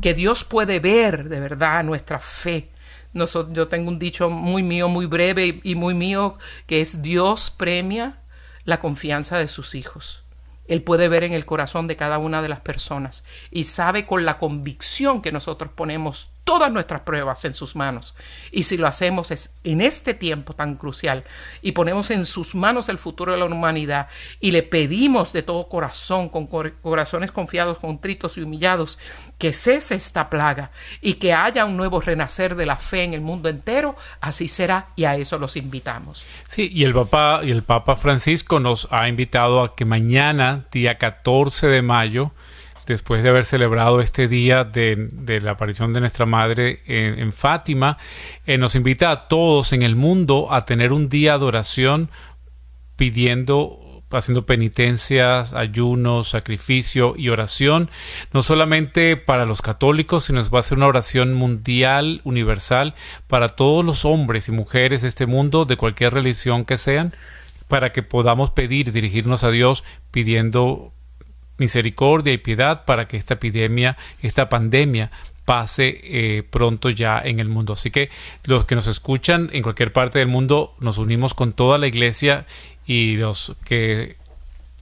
que Dios puede ver de verdad nuestra fe. yo tengo un dicho muy mío, muy breve y muy mío, que es Dios premia la confianza de sus hijos. Él puede ver en el corazón de cada una de las personas y sabe con la convicción que nosotros ponemos todas nuestras pruebas en sus manos. Y si lo hacemos es en este tiempo tan crucial y ponemos en sus manos el futuro de la humanidad y le pedimos de todo corazón, con corazones confiados, contritos y humillados, que cese esta plaga y que haya un nuevo renacer de la fe en el mundo entero, así será y a eso los invitamos. Sí, y el Papa, y el Papa Francisco nos ha invitado a que mañana, día 14 de mayo, después de haber celebrado este día de, la aparición de nuestra Madre en, Fátima, eh, nos invita a todos en el mundo a tener un día de oración pidiendo haciendo penitencias, ayunos, sacrificio y oración, no solamente para los católicos, sino va a ser una oración mundial, universal, para todos los hombres y mujeres de este mundo, de cualquier religión que sean, para que podamos pedir, dirigirnos a Dios pidiendo misericordia y piedad para que esta epidemia, esta pandemia pase eh, pronto ya en el mundo. Así que los que nos escuchan en cualquier parte del mundo, nos unimos con toda la iglesia y los que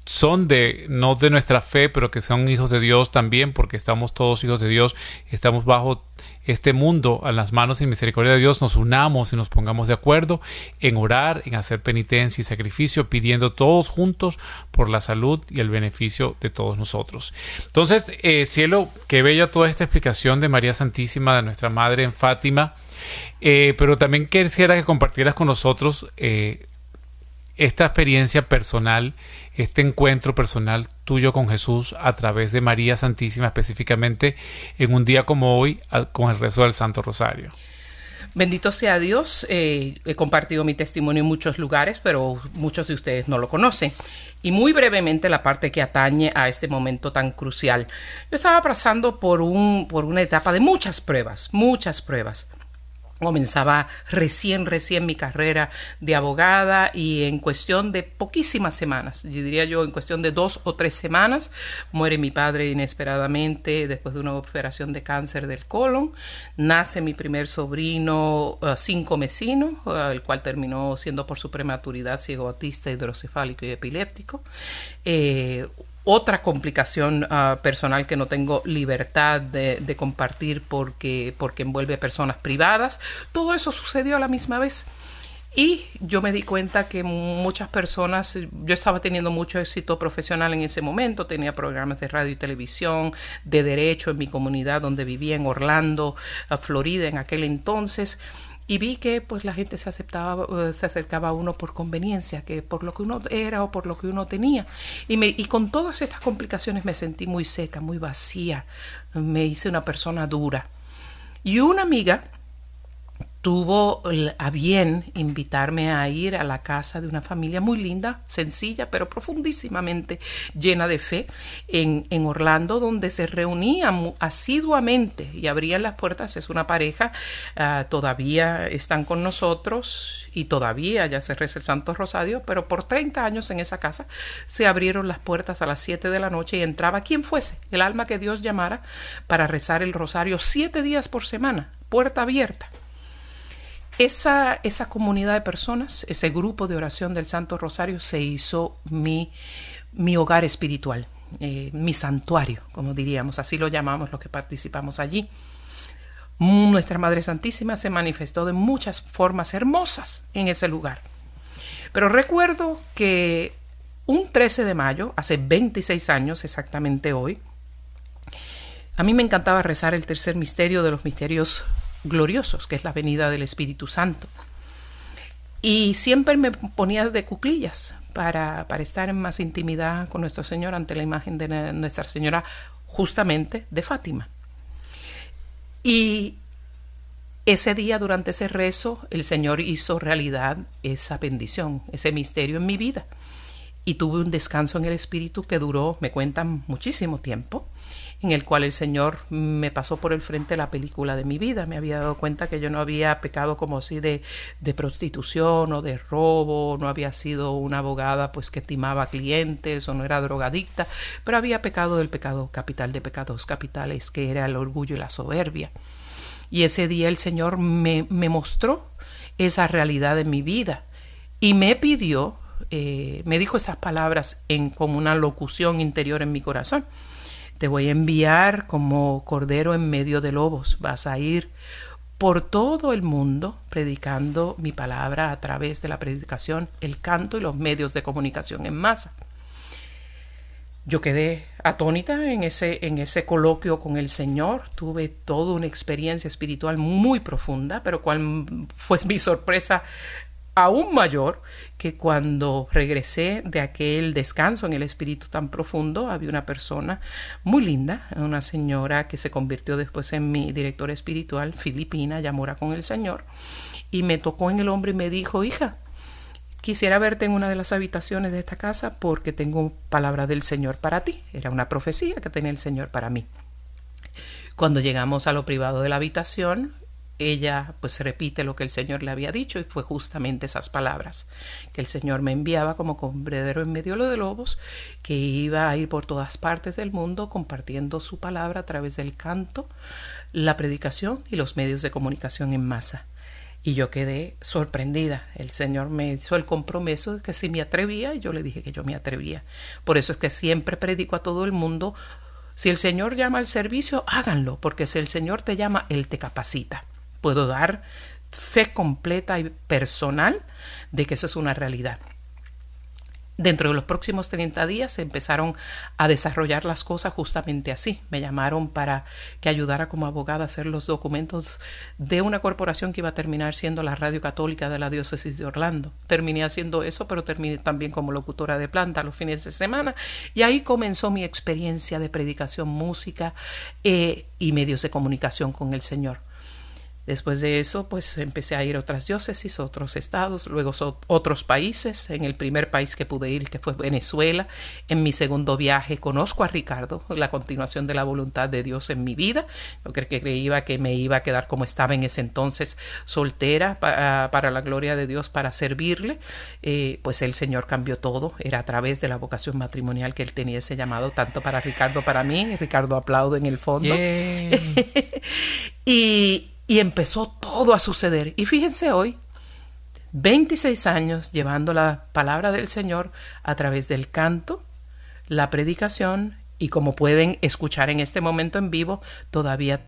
son de no de nuestra fe, pero que son hijos de Dios también, porque estamos todos hijos de Dios, estamos bajo este mundo a las manos y misericordia de Dios, nos unamos y nos pongamos de acuerdo en orar, en hacer penitencia y sacrificio, pidiendo todos juntos por la salud y el beneficio de todos nosotros. Entonces, eh, cielo, qué bella toda esta explicación de María Santísima, de nuestra Madre en Fátima, eh, pero también quisiera que compartieras con nosotros eh, esta experiencia personal, este encuentro personal tuyo con Jesús a través de María Santísima específicamente en un día como hoy con el rezo del Santo Rosario. Bendito sea Dios, eh, he compartido mi testimonio en muchos lugares, pero muchos de ustedes no lo conocen. Y muy brevemente la parte que atañe a este momento tan crucial. Yo estaba pasando por, un, por una etapa de muchas pruebas, muchas pruebas comenzaba recién, recién mi carrera de abogada y en cuestión de poquísimas semanas, yo diría yo en cuestión de dos o tres semanas, muere mi padre inesperadamente después de una operación de cáncer del colon, nace mi primer sobrino uh, cinco mesino, uh, el cual terminó siendo por su prematuridad ciego autista, hidrocefálico y epiléptico. Eh, otra complicación ah, personal que no tengo libertad de, compartir porque, porque envuelve a personas privadas. Todo eso sucedió a la misma vez. Y yo me di cuenta que muchas personas, yo estaba teniendo mucho éxito profesional en ese momento, tenía programas de radio y televisión, de derecho en mi comunidad donde vivía en Orlando, Florida en aquel entonces y vi que pues la gente se aceptaba se acercaba a uno por conveniencia que por lo que uno era o por lo que uno tenía. Y me y con todas estas complicaciones me sentí muy seca muy vacía. Me hice una persona dura. Y una amiga tuvo a bien invitarme a ir a la casa de una familia muy linda, sencilla, pero profundísimamente llena de fe, en, Orlando, donde se reunían asiduamente y abrían las puertas. Es una pareja, uh, todavía están con nosotros y todavía ya se reza el Santo Rosario, pero por 30 años en esa casa se abrieron las puertas a las 7 de la noche y entraba quien fuese, el alma que Dios llamara, para rezar el rosario siete días por semana, puerta abierta. Esa, esa comunidad de personas, ese grupo de oración del Santo Rosario se hizo mi, mi hogar espiritual, eh, mi santuario, como diríamos, así lo llamamos los que participamos allí. Nuestra Madre Santísima se manifestó de muchas formas hermosas en ese lugar. Pero recuerdo que un 13 de mayo, hace 26 años exactamente hoy, a mí me encantaba rezar el tercer misterio de los misterios gloriosos, que es la venida del Espíritu Santo. Y siempre me ponía de cuclillas para, para estar en más intimidad con nuestro Señor ante la imagen de Nuestra Señora justamente de Fátima. Y ese día, durante ese rezo, el Señor hizo realidad esa bendición, ese misterio en mi vida. Y tuve un descanso en el Espíritu que duró, me cuentan, muchísimo tiempo en el cual el Señor me pasó por el frente la película de mi vida. Me había dado cuenta que yo no había pecado como así de, de prostitución o de robo, no había sido una abogada pues que timaba clientes o no era drogadicta, pero había pecado del pecado capital de pecados capitales, que era el orgullo y la soberbia. Y ese día el Señor me, me mostró esa realidad en mi vida y me pidió, eh, me dijo esas palabras en como una locución interior en mi corazón. Te voy a enviar como cordero en medio de lobos. Vas a ir por todo el mundo predicando mi palabra a través de la predicación, el canto y los medios de comunicación en masa. Yo quedé atónita en ese, en ese coloquio con el Señor, tuve toda una experiencia espiritual muy profunda, pero cuál fue mi sorpresa aún mayor que cuando regresé de aquel descanso en el espíritu tan profundo, había una persona muy linda, una señora que se convirtió después en mi directora espiritual, filipina, ya mora con el Señor, y me tocó en el hombro y me dijo, hija, quisiera verte en una de las habitaciones de esta casa porque tengo palabra del Señor para ti. Era una profecía que tenía el Señor para mí. Cuando llegamos a lo privado de la habitación, ella pues repite lo que el Señor le había dicho y fue justamente esas palabras que el Señor me enviaba como compredero en medio de lobos, que iba a ir por todas partes del mundo compartiendo su palabra a través del canto, la predicación y los medios de comunicación en masa. Y yo quedé sorprendida. El Señor me hizo el compromiso de que si me atrevía, y yo le dije que yo me atrevía. Por eso es que siempre predico a todo el mundo. Si el Señor llama al servicio, háganlo, porque si el Señor te llama, Él te capacita puedo dar fe completa y personal de que eso es una realidad. Dentro de los próximos 30 días se empezaron a desarrollar las cosas justamente así. Me llamaron para que ayudara como abogada a hacer los documentos de una corporación que iba a terminar siendo la Radio Católica de la Diócesis de Orlando. Terminé haciendo eso, pero terminé también como locutora de planta los fines de semana. Y ahí comenzó mi experiencia de predicación, música eh, y medios de comunicación con el Señor. Después de eso, pues empecé a ir a otras diócesis, otros estados, luego otros países. En el primer país que pude ir, que fue Venezuela, en mi segundo viaje conozco a Ricardo, la continuación de la voluntad de Dios en mi vida. Yo creo que creía que me iba a quedar como estaba en ese entonces, soltera para la gloria de Dios, para servirle. Eh, pues el Señor cambió todo. Era a través de la vocación matrimonial que él tenía ese llamado, tanto para Ricardo, para mí. Ricardo aplaude en el fondo. y y empezó todo a suceder. Y fíjense hoy, 26 años llevando la palabra del Señor a través del canto, la predicación y como pueden escuchar en este momento en vivo, todavía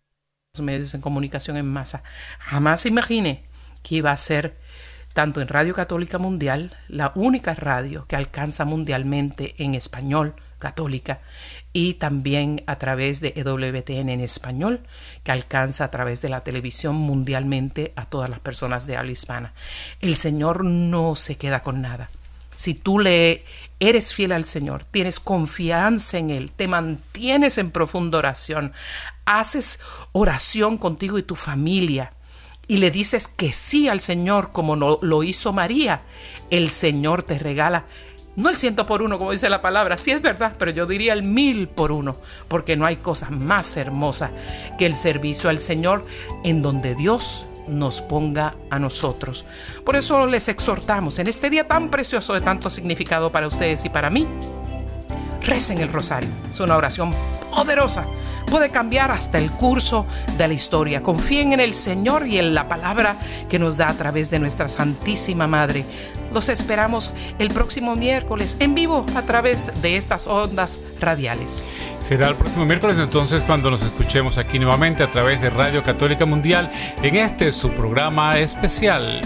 los medios de comunicación en masa. Jamás imaginé que iba a ser tanto en Radio Católica Mundial, la única radio que alcanza mundialmente en español católica, y también a través de EWTN en español, que alcanza a través de la televisión mundialmente a todas las personas de habla hispana. El Señor no se queda con nada. Si tú le eres fiel al Señor, tienes confianza en Él, te mantienes en profunda oración, haces oración contigo y tu familia, y le dices que sí al Señor como lo hizo María, el Señor te regala no el ciento por uno, como dice la palabra, sí es verdad, pero yo diría el mil por uno, porque no hay cosa más hermosa que el servicio al Señor en donde Dios nos ponga a nosotros. Por eso les exhortamos en este día tan precioso de tanto significado para ustedes y para mí, recen el rosario. Es una oración poderosa. Puede cambiar hasta el curso de la historia. Confíen en el Señor y en la palabra que nos da a través de nuestra Santísima Madre. Los esperamos el próximo miércoles en vivo a través de estas ondas radiales. Será el próximo miércoles entonces cuando nos escuchemos aquí nuevamente a través de Radio Católica Mundial en este su programa especial